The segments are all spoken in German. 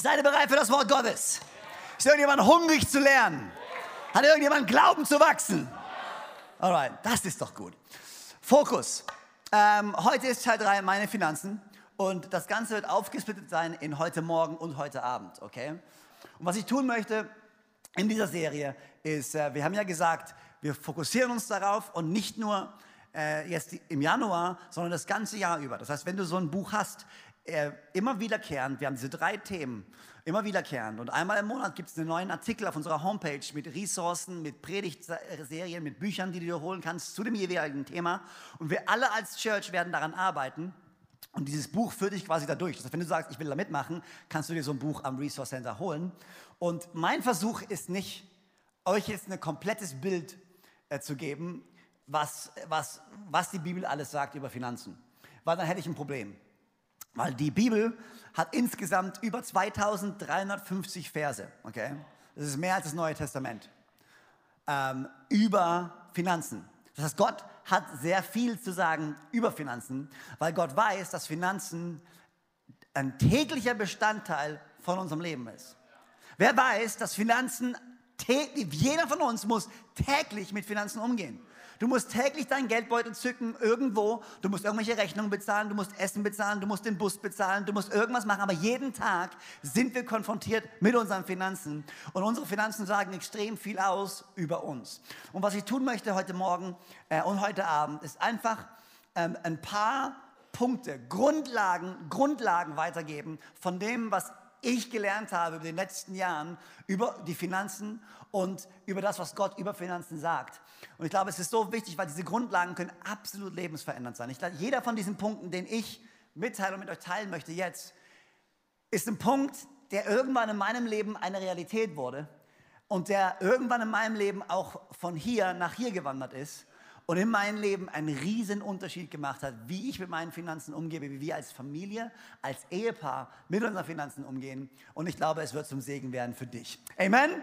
Seid ihr bereit für das Wort Gottes? Ist irgendjemand hungrig zu lernen? Hat irgendjemand Glauben zu wachsen? Alright, das ist doch gut. Fokus. Ähm, heute ist Teil 3 meine Finanzen und das Ganze wird aufgesplittet sein in heute Morgen und heute Abend, okay? Und was ich tun möchte in dieser Serie ist, äh, wir haben ja gesagt, wir fokussieren uns darauf und nicht nur äh, jetzt im Januar, sondern das ganze Jahr über. Das heißt, wenn du so ein Buch hast, äh, immer wiederkehrend, wir haben diese drei Themen, immer wiederkehrend. Und einmal im Monat gibt es einen neuen Artikel auf unserer Homepage mit Ressourcen, mit Predigtserien, mit Büchern, die du dir holen kannst zu dem jeweiligen Thema. Und wir alle als Church werden daran arbeiten. Und dieses Buch führt dich quasi dadurch. Das heißt, wenn du sagst, ich will da mitmachen, kannst du dir so ein Buch am Resource Center holen. Und mein Versuch ist nicht, euch jetzt ein komplettes Bild äh, zu geben, was, was, was die Bibel alles sagt über Finanzen. Weil dann hätte ich ein Problem. Weil die Bibel hat insgesamt über 2350 Verse. Okay? Das ist mehr als das Neue Testament. Ähm, über Finanzen. Das heißt, Gott hat sehr viel zu sagen über Finanzen, weil Gott weiß, dass Finanzen ein täglicher Bestandteil von unserem Leben ist. Wer weiß, dass Finanzen täglich, jeder von uns muss täglich mit Finanzen umgehen. Du musst täglich deinen Geldbeutel zücken irgendwo. Du musst irgendwelche Rechnungen bezahlen, du musst Essen bezahlen, du musst den Bus bezahlen, du musst irgendwas machen. Aber jeden Tag sind wir konfrontiert mit unseren Finanzen. Und unsere Finanzen sagen extrem viel aus über uns. Und was ich tun möchte heute Morgen äh, und heute Abend, ist einfach ähm, ein paar Punkte, Grundlagen, Grundlagen weitergeben von dem, was ich gelernt habe über den letzten Jahren über die Finanzen und über das, was Gott über Finanzen sagt. Und ich glaube, es ist so wichtig, weil diese Grundlagen können absolut lebensverändernd sein. Ich glaube, jeder von diesen Punkten, den ich mitteile und mit euch teilen möchte jetzt, ist ein Punkt, der irgendwann in meinem Leben eine Realität wurde und der irgendwann in meinem Leben auch von hier nach hier gewandert ist und in meinem Leben einen riesen Unterschied gemacht hat, wie ich mit meinen Finanzen umgehe, wie wir als Familie, als Ehepaar mit unseren Finanzen umgehen. Und ich glaube, es wird zum Segen werden für dich. Amen.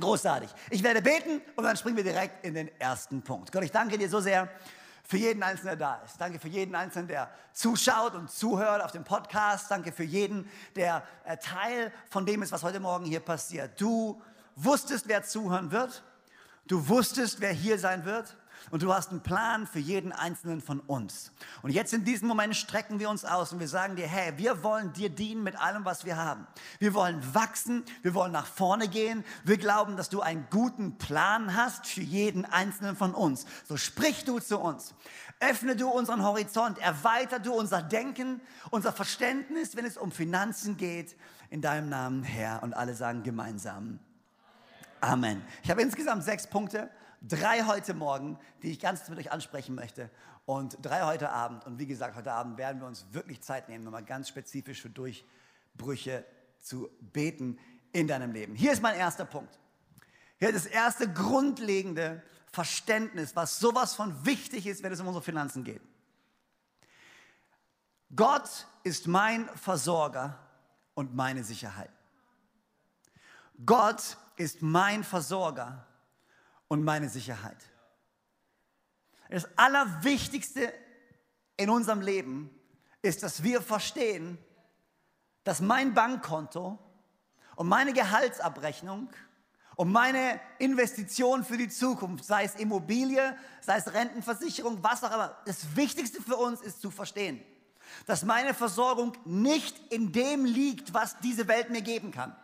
Großartig. Ich werde beten und dann springen wir direkt in den ersten Punkt. Gott, ich danke dir so sehr für jeden Einzelnen, der da ist. Danke für jeden Einzelnen, der zuschaut und zuhört auf dem Podcast. Danke für jeden, der äh, Teil von dem ist, was heute Morgen hier passiert. Du wusstest, wer zuhören wird. Du wusstest, wer hier sein wird. Und du hast einen Plan für jeden einzelnen von uns. Und jetzt in diesem Moment strecken wir uns aus und wir sagen dir, hey, wir wollen dir dienen mit allem, was wir haben. Wir wollen wachsen, wir wollen nach vorne gehen. Wir glauben, dass du einen guten Plan hast für jeden einzelnen von uns. So sprich du zu uns. Öffne du unseren Horizont, erweiter du unser Denken, unser Verständnis, wenn es um Finanzen geht. In deinem Namen, Herr. Und alle sagen gemeinsam. Amen. Ich habe insgesamt sechs Punkte. Drei heute Morgen, die ich ganz mit euch ansprechen möchte. Und drei heute Abend. Und wie gesagt, heute Abend werden wir uns wirklich Zeit nehmen, nochmal ganz spezifisch für Durchbrüche zu beten in deinem Leben. Hier ist mein erster Punkt. Hier das erste grundlegende Verständnis, was sowas von wichtig ist, wenn es um unsere Finanzen geht. Gott ist mein Versorger und meine Sicherheit. Gott ist mein Versorger und meine Sicherheit. Das Allerwichtigste in unserem Leben ist, dass wir verstehen, dass mein Bankkonto und meine Gehaltsabrechnung und meine Investition für die Zukunft, sei es Immobilie, sei es Rentenversicherung, was auch immer, das Wichtigste für uns ist zu verstehen, dass meine Versorgung nicht in dem liegt, was diese Welt mir geben kann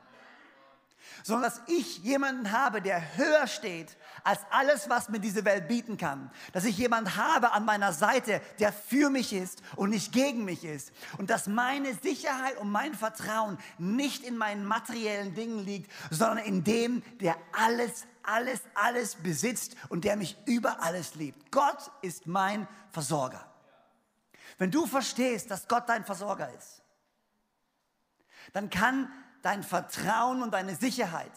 sondern dass ich jemanden habe, der höher steht als alles, was mir diese Welt bieten kann. Dass ich jemanden habe an meiner Seite, der für mich ist und nicht gegen mich ist. Und dass meine Sicherheit und mein Vertrauen nicht in meinen materiellen Dingen liegt, sondern in dem, der alles, alles, alles besitzt und der mich über alles liebt. Gott ist mein Versorger. Wenn du verstehst, dass Gott dein Versorger ist, dann kann dein Vertrauen und deine Sicherheit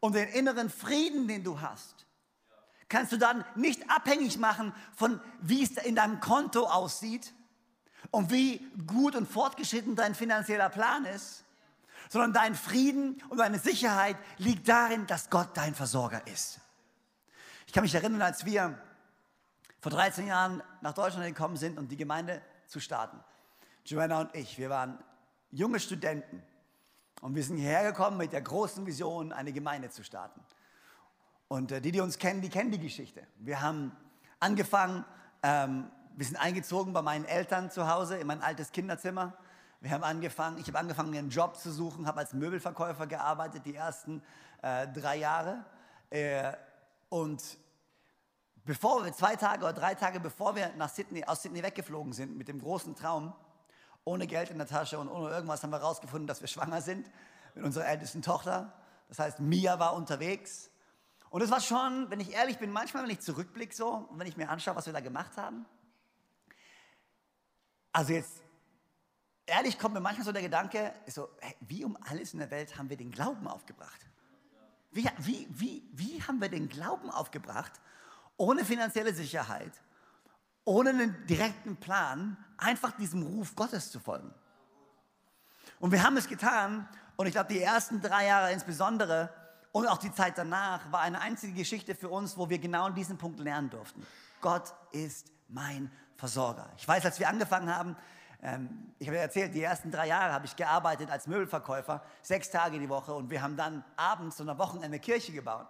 und den inneren Frieden, den du hast, kannst du dann nicht abhängig machen von, wie es in deinem Konto aussieht und wie gut und fortgeschritten dein finanzieller Plan ist, sondern dein Frieden und deine Sicherheit liegt darin, dass Gott dein Versorger ist. Ich kann mich erinnern, als wir vor 13 Jahren nach Deutschland gekommen sind und die Gemeinde zu starten. Joanna und ich, wir waren junge Studenten Und wir sind hierher gekommen mit der großen Vision, eine Gemeinde zu starten. Und äh, die, die uns kennen, die kennen die Geschichte. Wir haben angefangen, ähm, wir sind eingezogen bei meinen Eltern zu Hause in mein altes Kinderzimmer. Wir haben angefangen, ich habe angefangen, einen Job zu suchen, habe als Möbelverkäufer gearbeitet die ersten äh, drei Jahre. Äh, und bevor wir zwei Tage oder drei Tage bevor wir nach Sydney, aus Sydney weggeflogen sind mit dem großen Traum, ohne Geld in der Tasche und ohne irgendwas haben wir herausgefunden, dass wir schwanger sind mit unserer ältesten Tochter. Das heißt, Mia war unterwegs. Und es war schon, wenn ich ehrlich bin, manchmal, wenn ich zurückblicke so und wenn ich mir anschaue, was wir da gemacht haben. Also jetzt, ehrlich kommt mir manchmal so der Gedanke, so, wie um alles in der Welt haben wir den Glauben aufgebracht? Wie, wie, wie, wie haben wir den Glauben aufgebracht, ohne finanzielle Sicherheit, ohne einen direkten Plan, einfach diesem Ruf Gottes zu folgen? Und wir haben es getan und ich glaube, die ersten drei Jahre insbesondere und auch die Zeit danach war eine einzige Geschichte für uns, wo wir genau diesen Punkt lernen durften. Gott ist mein Versorger. Ich weiß, als wir angefangen haben, ähm, ich habe ja erzählt, die ersten drei Jahre habe ich gearbeitet als Möbelverkäufer, sechs Tage die Woche und wir haben dann abends und am Wochenende Kirche gebaut.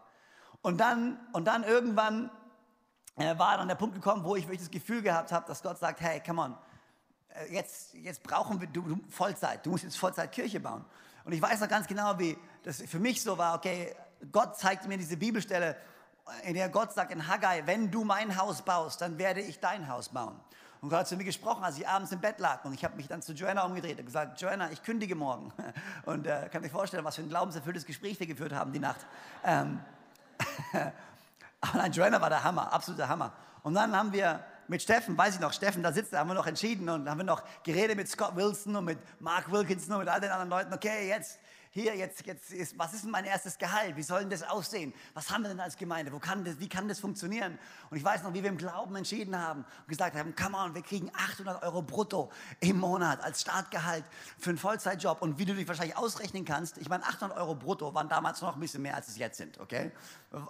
Und dann, und dann irgendwann war dann der Punkt gekommen, wo ich wirklich das Gefühl gehabt habe, dass Gott sagt, hey, come on, äh, jetzt, jetzt brauchen wir du, du, Vollzeit, du musst jetzt Vollzeit Kirche bauen. Und ich weiß noch ganz genau, wie das für mich so war, okay, Gott zeigte mir diese Bibelstelle, in der Gott sagt in Haggai, wenn du mein Haus baust, dann werde ich dein Haus bauen. Und Gott hat zu mir gesprochen, als ich abends im Bett lag. Und ich habe mich dann zu Joanna umgedreht und gesagt, Joanna, ich kündige morgen. Und äh, kann sich vorstellen, was für ein glaubenserfülltes Gespräch wir geführt haben die Nacht. Ähm, aber nein, Joanna war der Hammer, absoluter Hammer. Und dann haben wir mit Steffen, weiß ich noch, Steffen, da sitzt, da haben wir noch entschieden und haben wir noch geredet mit Scott Wilson und mit Mark Wilkinson und mit all den anderen Leuten, okay, jetzt hier, jetzt, jetzt ist, was ist denn mein erstes Gehalt? Wie soll denn das aussehen? Was haben wir denn als Gemeinde? Wo kann das, wie kann das funktionieren? Und ich weiß noch, wie wir im Glauben entschieden haben und gesagt haben, come on, wir kriegen 800 Euro brutto im Monat als Startgehalt für einen Vollzeitjob. Und wie du dich wahrscheinlich ausrechnen kannst, ich meine, 800 Euro brutto waren damals noch ein bisschen mehr, als es jetzt sind, okay?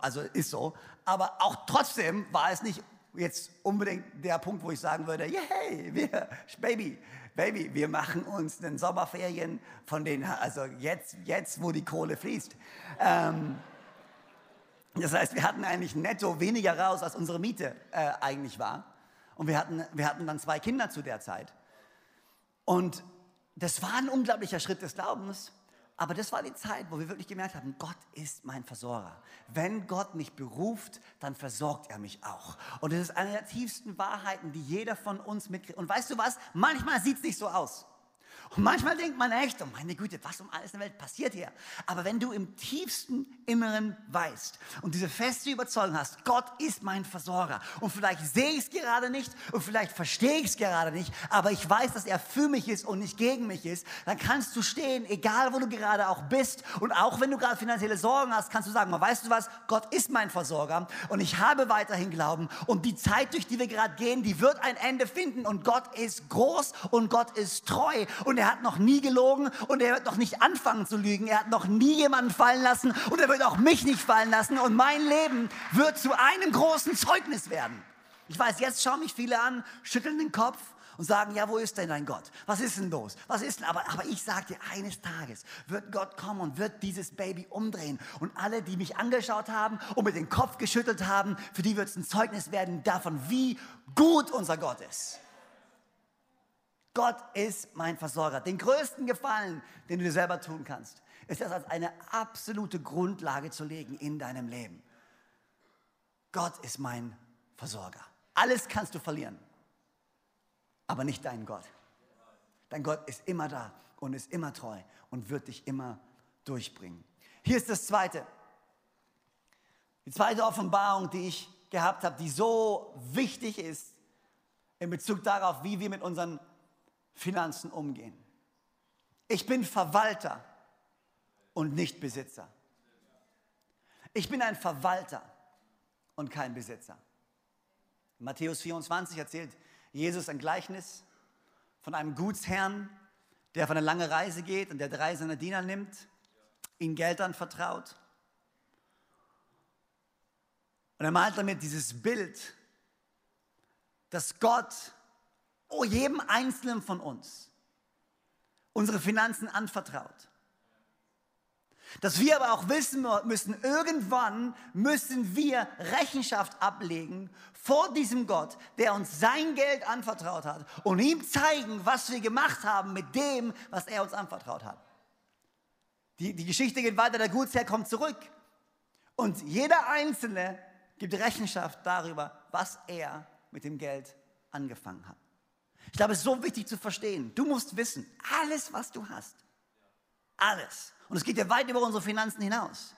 Also ist so. Aber auch trotzdem war es nicht jetzt unbedingt der Punkt, wo ich sagen würde, yay, wir, Baby, Baby, wir machen uns den Sommerferien von denen, also jetzt, jetzt wo die Kohle fließt. Ähm, das heißt, wir hatten eigentlich netto weniger raus, als unsere Miete äh, eigentlich war. Und wir hatten, wir hatten dann zwei Kinder zu der Zeit. Und das war ein unglaublicher Schritt des Glaubens. Aber das war die Zeit, wo wir wirklich gemerkt haben, Gott ist mein Versorger. Wenn Gott mich beruft, dann versorgt er mich auch. Und das ist eine der tiefsten Wahrheiten, die jeder von uns mitkriegt. Und weißt du was? Manchmal sieht es nicht so aus. Und manchmal denkt man echt, oh meine Güte, was um alles in der Welt passiert hier? Aber wenn du im tiefsten Inneren weißt und diese feste Überzeugung hast, Gott ist mein Versorger. Und vielleicht sehe ich es gerade nicht und vielleicht verstehe ich es gerade nicht, aber ich weiß, dass er für mich ist und nicht gegen mich ist, dann kannst du stehen, egal wo du gerade auch bist. Und auch wenn du gerade finanzielle Sorgen hast, kannst du sagen, weißt du was, Gott ist mein Versorger und ich habe weiterhin Glauben. Und die Zeit, durch die wir gerade gehen, die wird ein Ende finden. Und Gott ist groß und Gott ist treu. Und er hat noch nie gelogen und er wird noch nicht anfangen zu lügen. Er hat noch nie jemanden fallen lassen und er wird auch mich nicht fallen lassen und mein Leben wird zu einem großen Zeugnis werden. Ich weiß, jetzt schauen mich viele an, schütteln den Kopf und sagen, ja, wo ist denn dein Gott? Was ist denn los? Was ist denn? Aber, aber ich sage dir, eines Tages wird Gott kommen und wird dieses Baby umdrehen. Und alle, die mich angeschaut haben und mit dem Kopf geschüttelt haben, für die wird es ein Zeugnis werden davon, wie gut unser Gott ist. Gott ist mein Versorger. Den größten Gefallen, den du dir selber tun kannst, ist das als eine absolute Grundlage zu legen in deinem Leben. Gott ist mein Versorger. Alles kannst du verlieren, aber nicht deinen Gott. Dein Gott ist immer da und ist immer treu und wird dich immer durchbringen. Hier ist das Zweite. Die zweite Offenbarung, die ich gehabt habe, die so wichtig ist in Bezug darauf, wie wir mit unseren Finanzen umgehen. Ich bin Verwalter und nicht Besitzer. Ich bin ein Verwalter und kein Besitzer. Matthäus 24 erzählt Jesus ein Gleichnis von einem Gutsherrn, der auf eine lange Reise geht und der drei seiner Diener nimmt, ihnen Geld anvertraut. Und er malt damit dieses Bild, dass Gott oh, jedem Einzelnen von uns unsere Finanzen anvertraut. Dass wir aber auch wissen müssen, irgendwann müssen wir Rechenschaft ablegen vor diesem Gott, der uns sein Geld anvertraut hat und ihm zeigen, was wir gemacht haben mit dem, was er uns anvertraut hat. Die, die Geschichte geht weiter, der Gutsherr kommt zurück und jeder Einzelne gibt Rechenschaft darüber, was er mit dem Geld angefangen hat. Ich glaube, es ist so wichtig zu verstehen. Du musst wissen, alles, was du hast, alles, und es geht ja weit über unsere Finanzen hinaus.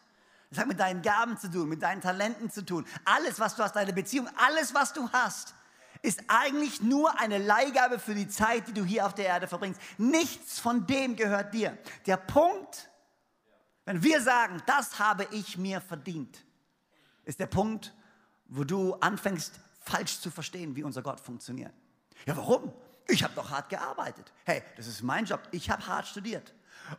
Es hat mit deinen Gaben zu tun, mit deinen Talenten zu tun. Alles, was du hast, deine Beziehung, alles, was du hast, ist eigentlich nur eine Leihgabe für die Zeit, die du hier auf der Erde verbringst. Nichts von dem gehört dir. Der Punkt, wenn wir sagen, das habe ich mir verdient, ist der Punkt, wo du anfängst, falsch zu verstehen, wie unser Gott funktioniert. Ja, warum? Ich habe doch hart gearbeitet. Hey, das ist mein Job. Ich habe hart studiert.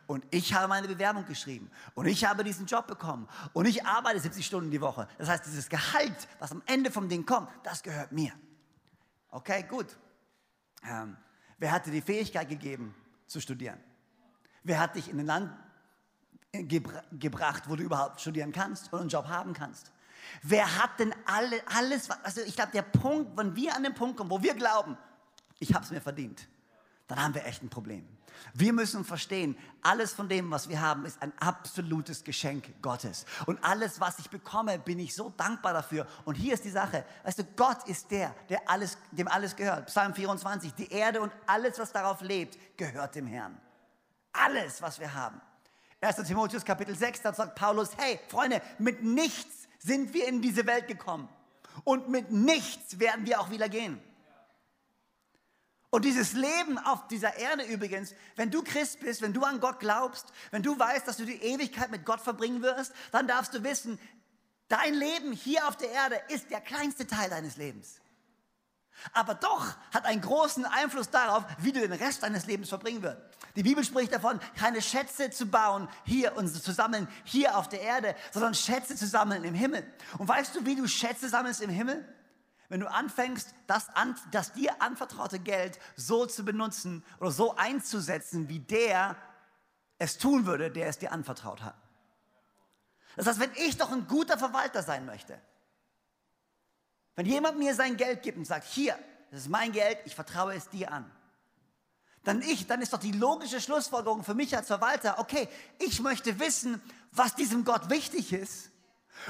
Und ich habe meine Bewerbung geschrieben. Und ich habe diesen Job bekommen. Und ich arbeite 70 Stunden die Woche. Das heißt, dieses Gehalt, was am Ende vom Ding kommt, das gehört mir. Okay, gut. Ähm, wer hat dir die Fähigkeit gegeben, zu studieren? Wer hat dich in ein Land gebra gebracht, wo du überhaupt studieren kannst und einen Job haben kannst? Wer hat denn alle, alles, also ich glaube, der Punkt, wenn wir an den Punkt kommen, wo wir glauben, ich habe es mir verdient, dann haben wir echt ein Problem. Wir müssen verstehen, alles von dem, was wir haben, ist ein absolutes Geschenk Gottes. Und alles, was ich bekomme, bin ich so dankbar dafür. Und hier ist die Sache, weißt du, Gott ist der, der alles, dem alles gehört. Psalm 24, die Erde und alles, was darauf lebt, gehört dem Herrn. Alles, was wir haben. 1. Timotheus Kapitel 6, da sagt Paulus, hey Freunde, mit nichts sind wir in diese Welt gekommen. Und mit nichts werden wir auch wieder gehen. Und dieses Leben auf dieser Erde übrigens, wenn du Christ bist, wenn du an Gott glaubst, wenn du weißt, dass du die Ewigkeit mit Gott verbringen wirst, dann darfst du wissen, dein Leben hier auf der Erde ist der kleinste Teil deines Lebens. Aber doch hat einen großen Einfluss darauf, wie du den Rest deines Lebens verbringen wirst. Die Bibel spricht davon, keine Schätze zu bauen hier und zu sammeln hier auf der Erde, sondern Schätze zu sammeln im Himmel. Und weißt du, wie du Schätze sammelst im Himmel? Wenn du anfängst, das, an, das dir anvertraute Geld so zu benutzen oder so einzusetzen, wie der es tun würde, der es dir anvertraut hat. Das heißt, wenn ich doch ein guter Verwalter sein möchte, wenn jemand mir sein Geld gibt und sagt, hier, das ist mein Geld, ich vertraue es dir an, dann ich, dann ist doch die logische Schlussfolgerung für mich als Verwalter, okay, ich möchte wissen, was diesem Gott wichtig ist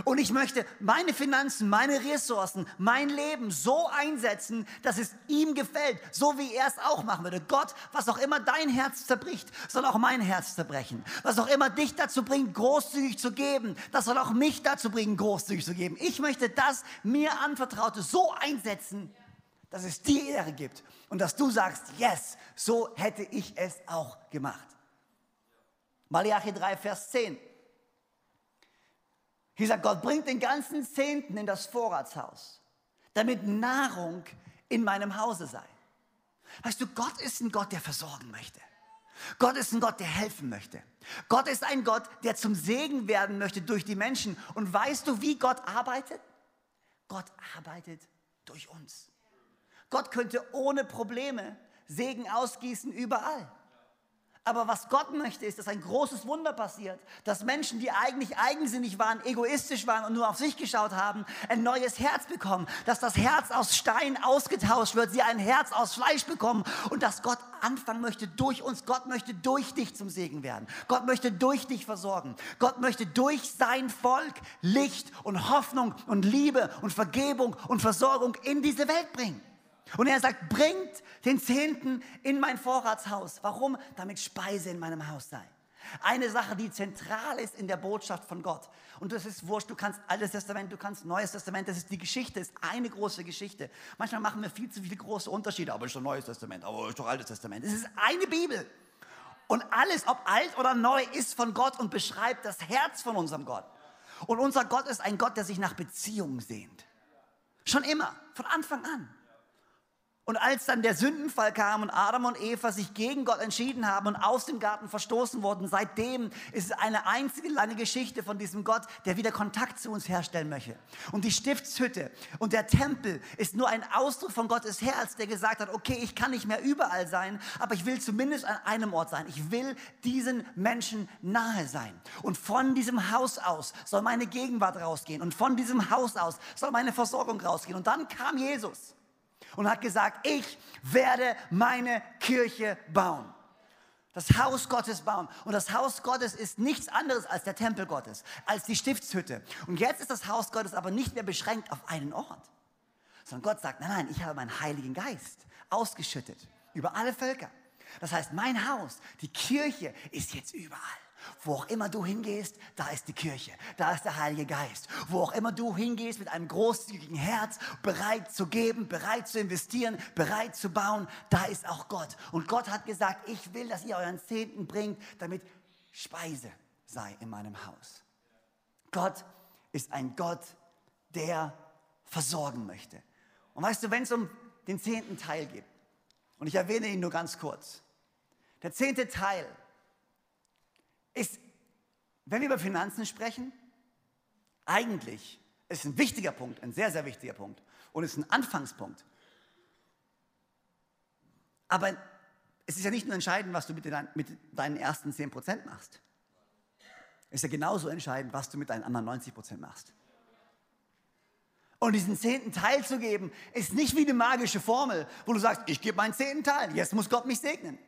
und ich möchte meine Finanzen, meine Ressourcen, mein Leben so einsetzen, dass es ihm gefällt, so wie er es auch machen würde. Gott, was auch immer dein Herz zerbricht, soll auch mein Herz zerbrechen. Was auch immer dich dazu bringt, großzügig zu geben, das soll auch mich dazu bringen, großzügig zu geben. Ich möchte das mir anvertraute so einsetzen, dass es dir Ehre gibt und dass du sagst, yes, so hätte ich es auch gemacht. Malachi 3, Vers 10. Hier sagt Gott, bringt den ganzen Zehnten in das Vorratshaus, damit Nahrung in meinem Hause sei. Weißt du, Gott ist ein Gott, der versorgen möchte. Gott ist ein Gott, der helfen möchte. Gott ist ein Gott, der zum Segen werden möchte durch die Menschen. Und weißt du, wie Gott arbeitet? Gott arbeitet durch uns. Gott könnte ohne Probleme Segen ausgießen überall. Aber was Gott möchte, ist, dass ein großes Wunder passiert, dass Menschen, die eigentlich eigensinnig waren, egoistisch waren und nur auf sich geschaut haben, ein neues Herz bekommen, dass das Herz aus Stein ausgetauscht wird, sie ein Herz aus Fleisch bekommen und dass Gott anfangen möchte durch uns. Gott möchte durch dich zum Segen werden. Gott möchte durch dich versorgen. Gott möchte durch sein Volk Licht und Hoffnung und Liebe und Vergebung und Versorgung in diese Welt bringen. Und er sagt, bringt den Zehnten in mein Vorratshaus. Warum? Damit Speise in meinem Haus sei. Eine Sache, die zentral ist in der Botschaft von Gott. Und das ist wurscht, du kannst Altes Testament, du kannst Neues Testament, das ist die Geschichte, ist eine große Geschichte. Manchmal machen wir viel zu viele große Unterschiede, aber ist doch Neues Testament, aber ist doch Altes Testament. Es ist eine Bibel. Und alles, ob alt oder neu, ist von Gott und beschreibt das Herz von unserem Gott. Und unser Gott ist ein Gott, der sich nach Beziehungen sehnt. Schon immer, von Anfang an. Und als dann der Sündenfall kam und Adam und Eva sich gegen Gott entschieden haben und aus dem Garten verstoßen wurden, seitdem ist es eine einzige lange Geschichte von diesem Gott, der wieder Kontakt zu uns herstellen möchte. Und die Stiftshütte und der Tempel ist nur ein Ausdruck von Gottes Herz, der gesagt hat, okay, ich kann nicht mehr überall sein, aber ich will zumindest an einem Ort sein. Ich will diesen Menschen nahe sein. Und von diesem Haus aus soll meine Gegenwart rausgehen und von diesem Haus aus soll meine Versorgung rausgehen. Und dann kam Jesus und hat gesagt, ich werde meine Kirche bauen. Das Haus Gottes bauen. Und das Haus Gottes ist nichts anderes als der Tempel Gottes, als die Stiftshütte. Und jetzt ist das Haus Gottes aber nicht mehr beschränkt auf einen Ort, sondern Gott sagt, nein, nein, ich habe meinen Heiligen Geist ausgeschüttet über alle Völker. Das heißt, mein Haus, die Kirche ist jetzt überall. Wo auch immer du hingehst, da ist die Kirche, da ist der Heilige Geist. Wo auch immer du hingehst mit einem großzügigen Herz, bereit zu geben, bereit zu investieren, bereit zu bauen, da ist auch Gott. Und Gott hat gesagt, ich will, dass ihr euren Zehnten bringt, damit Speise sei in meinem Haus. Gott ist ein Gott, der versorgen möchte. Und weißt du, wenn es um den zehnten Teil geht, und ich erwähne ihn nur ganz kurz, der zehnte Teil ist, wenn wir über Finanzen sprechen, eigentlich ist ein wichtiger Punkt, ein sehr, sehr wichtiger Punkt und ist ein Anfangspunkt. Aber es ist ja nicht nur entscheidend, was du mit, dein, mit deinen ersten 10% machst. Es ist ja genauso entscheidend, was du mit deinen anderen 90% machst. Und diesen zehnten Teil zu geben, ist nicht wie eine magische Formel, wo du sagst, ich gebe meinen zehnten Teil, jetzt muss Gott mich segnen.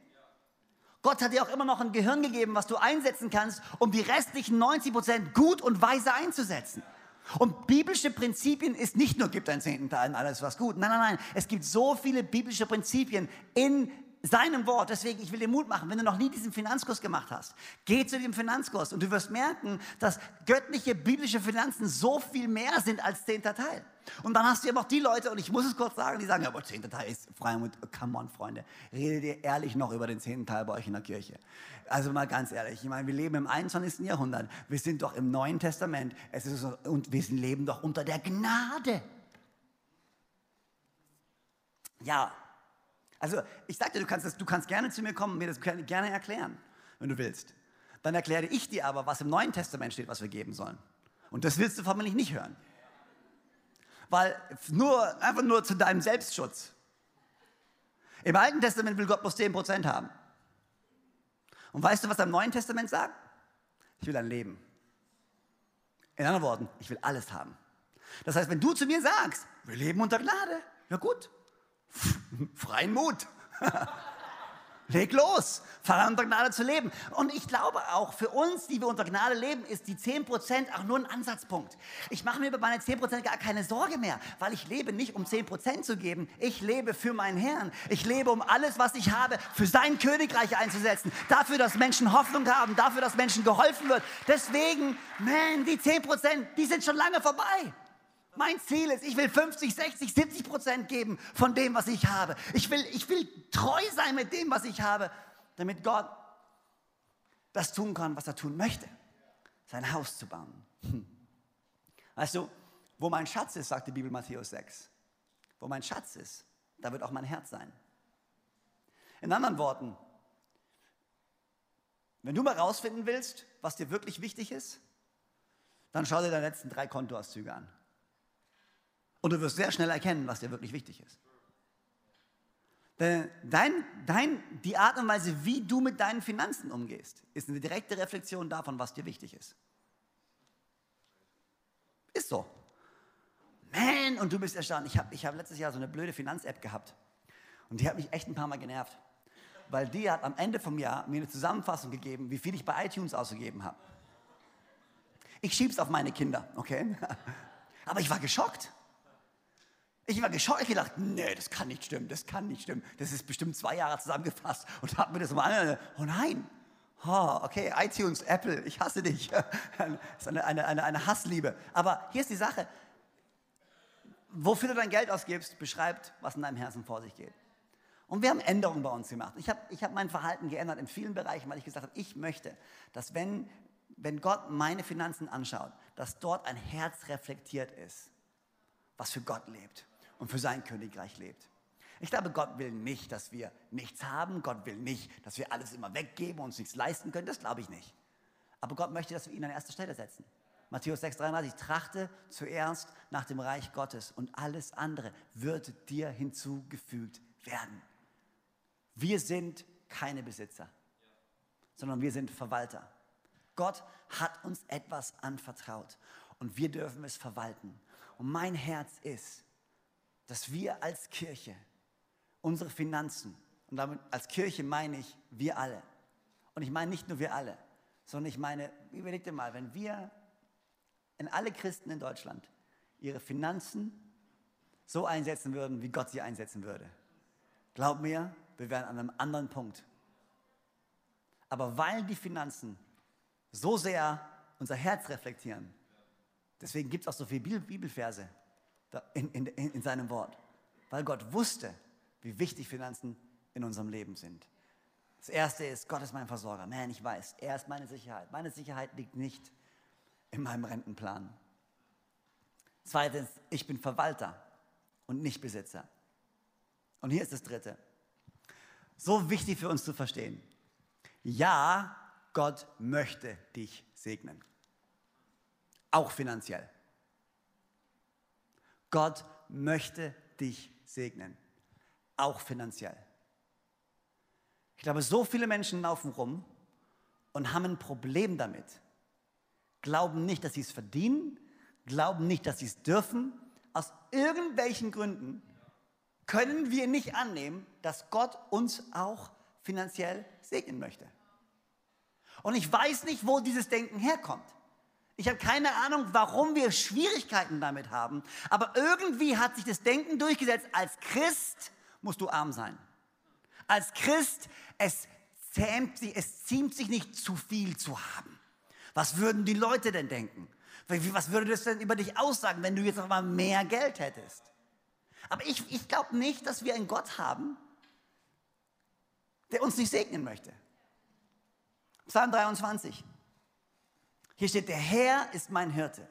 Gott hat dir auch immer noch ein Gehirn gegeben, was du einsetzen kannst, um die restlichen 90 Prozent gut und weise einzusetzen. Und biblische Prinzipien ist nicht nur, gib deinen zehnten Teil und alles was gut. Nein, nein, nein. Es gibt so viele biblische Prinzipien in seinem Wort. Deswegen, ich will dir Mut machen, wenn du noch nie diesen Finanzkurs gemacht hast, geh zu dem Finanzkurs und du wirst merken, dass göttliche biblische Finanzen so viel mehr sind als zehnter Teil. Und dann hast du eben auch die Leute, und ich muss es kurz sagen, die sagen, ja, aber zehnter Teil ist Freimut. Come on, Freunde. Redet ihr ehrlich noch über den zehnten Teil bei euch in der Kirche? Also mal ganz ehrlich, ich meine, wir leben im 21. Jahrhundert. Wir sind doch im Neuen Testament. Es ist, und wir leben doch unter der Gnade. Ja, also ich sagte, du kannst, das, du kannst gerne zu mir kommen und mir das gerne erklären, wenn du willst. Dann erkläre ich dir aber, was im Neuen Testament steht, was wir geben sollen. Und das willst du vermutlich nicht hören. Weil nur, einfach nur zu deinem Selbstschutz. Im Alten Testament will Gott bloß 10% haben. Und weißt du, was er im Neuen Testament sagt? Ich will ein Leben. In anderen Worten, ich will alles haben. Das heißt, wenn du zu mir sagst, wir leben unter Gnade, ja gut, freien Mut. Leg los, fang unter Gnade zu leben. Und ich glaube auch, für uns, die wir unter Gnade leben, ist die 10% auch nur ein Ansatzpunkt. Ich mache mir über meine 10% gar keine Sorge mehr, weil ich lebe nicht, um 10% zu geben. Ich lebe für meinen Herrn. Ich lebe, um alles, was ich habe, für sein Königreich einzusetzen. Dafür, dass Menschen Hoffnung haben, dafür, dass Menschen geholfen wird. Deswegen, man, die 10%, die sind schon lange vorbei. Mein Ziel ist, ich will 50, 60, 70 Prozent geben von dem, was ich habe. Ich will, ich will treu sein mit dem, was ich habe, damit Gott das tun kann, was er tun möchte. Sein Haus zu bauen. Hm. Weißt du, wo mein Schatz ist, sagt die Bibel Matthäus 6. Wo mein Schatz ist, da wird auch mein Herz sein. In anderen Worten, wenn du mal rausfinden willst, was dir wirklich wichtig ist, dann schau dir deine letzten drei Kontoauszüge an. Und du wirst sehr schnell erkennen, was dir wirklich wichtig ist. Dein, dein, die Art und Weise, wie du mit deinen Finanzen umgehst, ist eine direkte Reflexion davon, was dir wichtig ist. Ist so. Man, und du bist erstaunt. Ich habe ich hab letztes Jahr so eine blöde Finanz-App gehabt. Und die hat mich echt ein paar Mal genervt. Weil die hat am Ende vom Jahr mir eine Zusammenfassung gegeben, wie viel ich bei iTunes ausgegeben habe. Ich schieb's auf meine Kinder, okay? Aber ich war geschockt. Ich war geschockt, ich gedacht, nee, das kann nicht stimmen, das kann nicht stimmen. Das ist bestimmt zwei Jahre zusammengefasst und habe mir das mal an. Oh nein, oh, okay, iTunes, Apple, ich hasse dich. Das ist eine, eine, eine, eine Hassliebe. Aber hier ist die Sache, wofür du dein Geld ausgibst, beschreibt, was in deinem Herzen vor sich geht. Und wir haben Änderungen bei uns gemacht. Ich habe ich hab mein Verhalten geändert in vielen Bereichen, weil ich gesagt habe, ich möchte, dass wenn, wenn Gott meine Finanzen anschaut, dass dort ein Herz reflektiert ist, was für Gott lebt und für sein Königreich lebt. Ich glaube, Gott will nicht, dass wir nichts haben. Gott will nicht, dass wir alles immer weggeben und uns nichts leisten können. Das glaube ich nicht. Aber Gott möchte, dass wir ihn an erster Stelle setzen. Matthäus 6,33, trachte zuerst nach dem Reich Gottes und alles andere wird dir hinzugefügt werden. Wir sind keine Besitzer, sondern wir sind Verwalter. Gott hat uns etwas anvertraut und wir dürfen es verwalten. Und mein Herz ist, dass wir als Kirche unsere Finanzen, und damit als Kirche meine ich wir alle, und ich meine nicht nur wir alle, sondern ich meine, überleg dir mal, wenn wir in alle Christen in Deutschland ihre Finanzen so einsetzen würden, wie Gott sie einsetzen würde. Glaub mir, wir wären an einem anderen Punkt. Aber weil die Finanzen so sehr unser Herz reflektieren, deswegen gibt es auch so viele Bibelverse in, in, in seinem Wort. Weil Gott wusste, wie wichtig Finanzen in unserem Leben sind. Das erste ist, Gott ist mein Versorger. Man, ich weiß, er ist meine Sicherheit. Meine Sicherheit liegt nicht in meinem Rentenplan. Zweitens, ich bin Verwalter und nicht Besitzer. Und hier ist das dritte. So wichtig für uns zu verstehen. Ja, Gott möchte dich segnen. Auch finanziell. Gott möchte dich segnen. Auch finanziell. Ich glaube, so viele Menschen laufen rum und haben ein Problem damit, glauben nicht, dass sie es verdienen, glauben nicht, dass sie es dürfen. Aus irgendwelchen Gründen können wir nicht annehmen, dass Gott uns auch finanziell segnen möchte. Und ich weiß nicht, wo dieses Denken herkommt. Ich habe keine Ahnung, warum wir Schwierigkeiten damit haben, aber irgendwie hat sich das Denken durchgesetzt, als Christ musst du arm sein. Als Christ, es zähmt sich, es ziemt sich nicht zu viel zu haben. Was würden die Leute denn denken? Was würde das denn über dich aussagen, wenn du jetzt noch mal mehr Geld hättest? Aber ich, ich glaube nicht, dass wir einen Gott haben, der uns nicht segnen möchte. Psalm 23. Hier steht, der Herr ist mein Hirte.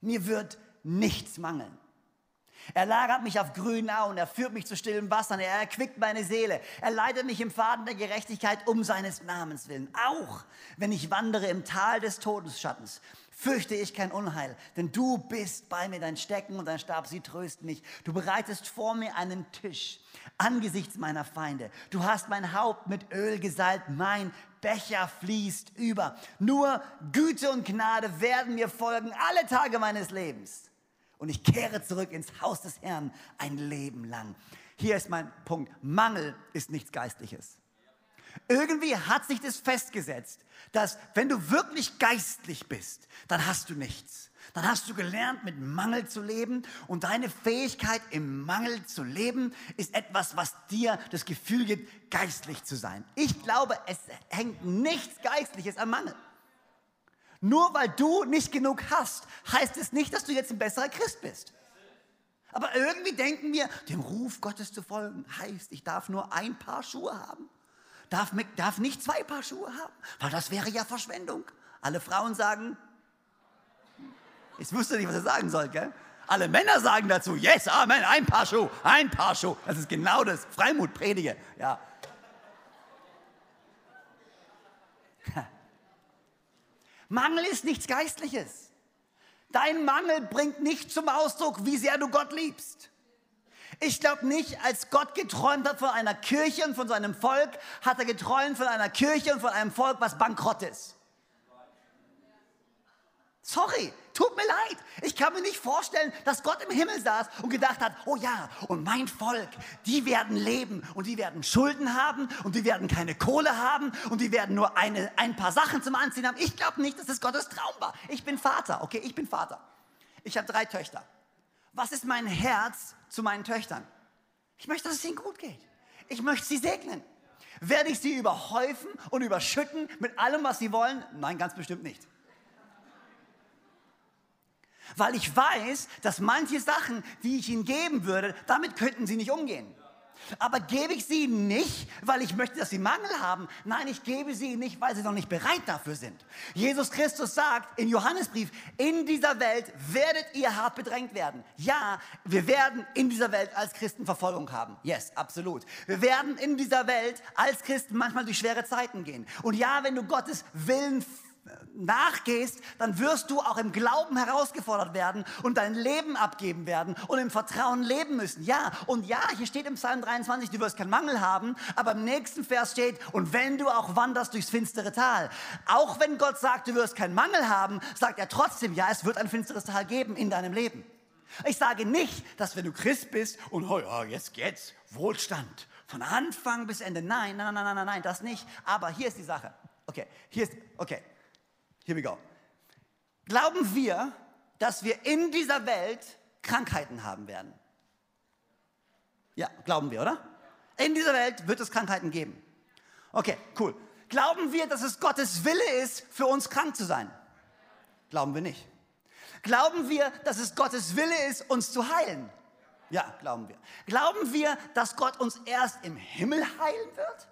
Mir wird nichts mangeln. Er lagert mich auf grünen Auen, er führt mich zu stillen Wassern, er erquickt meine Seele, er leitet mich im Faden der Gerechtigkeit um seines Namens willen. Auch wenn ich wandere im Tal des Todesschattens, fürchte ich kein Unheil, denn du bist bei mir, dein Stecken und dein Stab, sie trösten mich. Du bereitest vor mir einen Tisch angesichts meiner Feinde. Du hast mein Haupt mit Öl gesalbt, mein Becher fließt über. Nur Güte und Gnade werden mir folgen alle Tage meines Lebens und ich kehre zurück ins Haus des Herrn ein Leben lang. Hier ist mein Punkt. Mangel ist nichts Geistliches. Irgendwie hat sich das festgesetzt, dass wenn du wirklich geistlich bist, dann hast du nichts. Dann hast du gelernt, mit Mangel zu leben und deine Fähigkeit im Mangel zu leben ist etwas, was dir das Gefühl gibt, geistlich zu sein. Ich glaube, es hängt nichts Geistliches am Mangel. Nur weil du nicht genug hast, heißt es nicht, dass du jetzt ein besserer Christ bist. Aber irgendwie denken wir, dem Ruf Gottes zu folgen heißt, ich darf nur ein Paar Schuhe haben. Darf, darf nicht zwei Paar Schuhe haben, weil das wäre ja Verschwendung. Alle Frauen sagen, ich wusste nicht, was er sagen soll, gell? Alle Männer sagen dazu, yes, Amen, ein Paar Schuhe, ein Paar Schuhe. Das ist genau das, Freimut predige, ja. Mangel ist nichts Geistliches. Dein Mangel bringt nicht zum Ausdruck, wie sehr du Gott liebst. Ich glaube nicht, als Gott geträumt hat von einer Kirche und von seinem Volk, hat er geträumt von einer Kirche und von einem Volk, was bankrott ist. Sorry, tut mir leid. Ich kann mir nicht vorstellen, dass Gott im Himmel saß und gedacht hat, oh ja, und mein Volk, die werden leben und die werden Schulden haben und die werden keine Kohle haben und die werden nur eine, ein paar Sachen zum Anziehen haben. Ich glaube nicht, dass es Gottes Traum war. Ich bin Vater, okay, ich bin Vater. Ich habe drei Töchter. Was ist mein Herz zu meinen Töchtern? Ich möchte, dass es ihnen gut geht. Ich möchte sie segnen. Werde ich sie überhäufen und überschütten mit allem, was sie wollen? Nein, ganz bestimmt nicht. Weil ich weiß, dass manche Sachen, die ich ihnen geben würde, damit könnten sie nicht umgehen. Aber gebe ich sie ihnen nicht, weil ich möchte, dass sie Mangel haben. Nein, ich gebe sie ihnen nicht, weil sie noch nicht bereit dafür sind. Jesus Christus sagt im Johannesbrief, in dieser Welt werdet ihr hart bedrängt werden. Ja, wir werden in dieser Welt als Christen Verfolgung haben. Yes, absolut. Wir werden in dieser Welt als Christen manchmal durch schwere Zeiten gehen. Und ja, wenn du Gottes Willen nachgehst, dann wirst du auch im Glauben herausgefordert werden und dein Leben abgeben werden und im Vertrauen leben müssen. Ja, und ja, hier steht im Psalm 23, du wirst keinen Mangel haben, aber im nächsten Vers steht, und wenn du auch wanderst durchs finstere Tal, auch wenn Gott sagt, du wirst keinen Mangel haben, sagt er trotzdem, ja, es wird ein finsteres Tal geben in deinem Leben. Ich sage nicht, dass wenn du Christ bist und oh ja, jetzt geht's, Wohlstand, von Anfang bis Ende. Nein, nein, nein, nein, nein, nein, das nicht. Aber hier ist die Sache. Okay, hier ist, okay, Here we go. Glauben wir, dass wir in dieser Welt Krankheiten haben werden? Ja, glauben wir, oder? In dieser Welt wird es Krankheiten geben. Okay, cool. Glauben wir, dass es Gottes Wille ist, für uns krank zu sein? Glauben wir nicht. Glauben wir, dass es Gottes Wille ist, uns zu heilen? Ja, glauben wir. Glauben wir, dass Gott uns erst im Himmel heilen wird?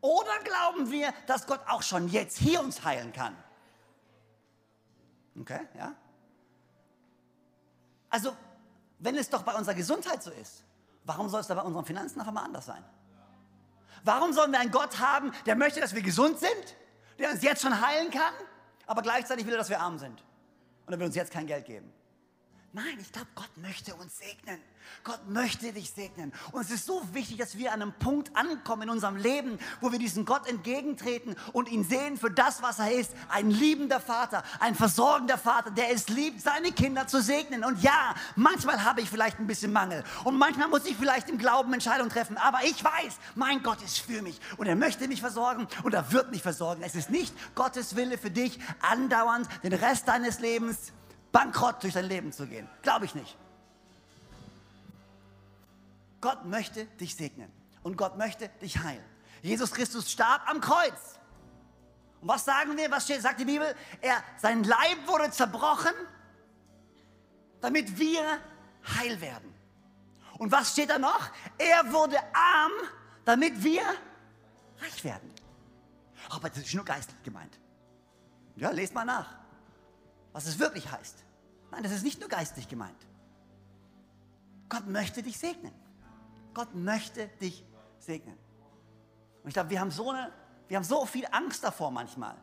Oder glauben wir, dass Gott auch schon jetzt hier uns heilen kann? Okay, ja? Also, wenn es doch bei unserer Gesundheit so ist, warum soll es da bei unseren Finanzen auf einmal anders sein? Warum sollen wir einen Gott haben, der möchte, dass wir gesund sind, der uns jetzt schon heilen kann, aber gleichzeitig will er, dass wir arm sind und er will uns jetzt kein Geld geben? Nein, ich glaube, Gott möchte uns segnen. Gott möchte dich segnen. Und es ist so wichtig, dass wir an einem Punkt ankommen in unserem Leben, wo wir diesem Gott entgegentreten und ihn sehen für das, was er ist. Ein liebender Vater, ein versorgender Vater, der es liebt, seine Kinder zu segnen. Und ja, manchmal habe ich vielleicht ein bisschen Mangel. Und manchmal muss ich vielleicht im Glauben Entscheidungen treffen. Aber ich weiß, mein Gott ist für mich. Und er möchte mich versorgen und er wird mich versorgen. Es ist nicht Gottes Wille für dich, andauernd den Rest deines Lebens bankrott durch dein Leben zu gehen. Glaube ich nicht. Gott möchte dich segnen und Gott möchte dich heilen. Jesus Christus starb am Kreuz. Und was sagen wir? Was steht, sagt die Bibel? Er, sein Leib wurde zerbrochen, damit wir heil werden. Und was steht da noch? Er wurde arm, damit wir reich werden. Aber das ist nur geistlich gemeint. Ja, lest mal nach, was es wirklich heißt. Nein, das ist nicht nur geistlich gemeint. Gott möchte dich segnen. Gott möchte dich segnen. Und ich glaube, wir haben so eine, wir haben so viel Angst davor manchmal.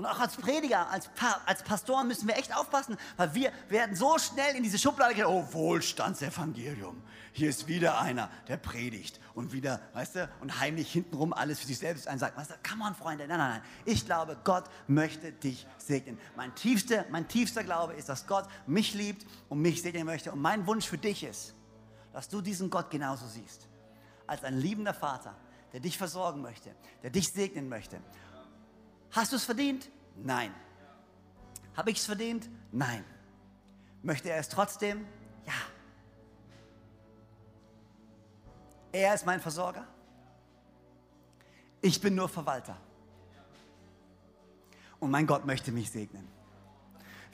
Und auch als Prediger, als, pa als Pastoren müssen wir echt aufpassen, weil wir werden so schnell in diese Schublade gehen, oh, Wohlstandsevangelium. Hier ist wieder einer, der predigt und wieder, weißt du, und heimlich hintenrum alles für sich selbst einsagt. Weißt du, come on, Freunde, nein, nein, nein. Ich glaube, Gott möchte dich segnen. Mein tiefster, mein tiefster Glaube ist, dass Gott mich liebt und mich segnen möchte. Und mein Wunsch für dich ist, dass du diesen Gott genauso siehst. Als ein liebender Vater, der dich versorgen möchte, der dich segnen möchte Hast du es verdient? Nein. Habe ich es verdient? Nein. Möchte er es trotzdem? Ja. Er ist mein Versorger. Ich bin nur Verwalter. Und mein Gott möchte mich segnen.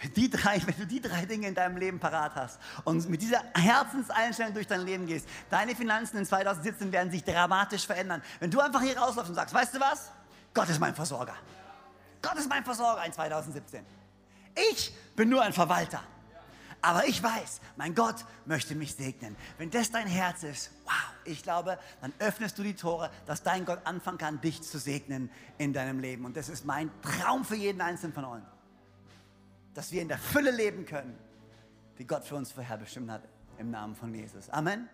Wenn, die drei, wenn du die drei Dinge in deinem Leben parat hast und mit dieser Herzenseinstellung durch dein Leben gehst, deine Finanzen in 2017 werden sich dramatisch verändern. Wenn du einfach hier rausläufst und sagst, weißt du was? Gott ist mein Versorger. Gott ist mein Versorger in 2017. Ich bin nur ein Verwalter. Aber ich weiß, mein Gott möchte mich segnen. Wenn das dein Herz ist, wow, ich glaube, dann öffnest du die Tore, dass dein Gott anfangen kann, dich zu segnen in deinem Leben. Und das ist mein Traum für jeden Einzelnen von uns. Dass wir in der Fülle leben können, die Gott für uns vorherbestimmt hat, im Namen von Jesus. Amen.